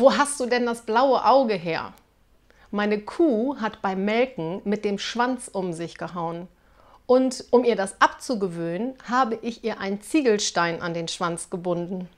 Wo hast du denn das blaue Auge her? Meine Kuh hat beim Melken mit dem Schwanz um sich gehauen. Und um ihr das abzugewöhnen, habe ich ihr einen Ziegelstein an den Schwanz gebunden.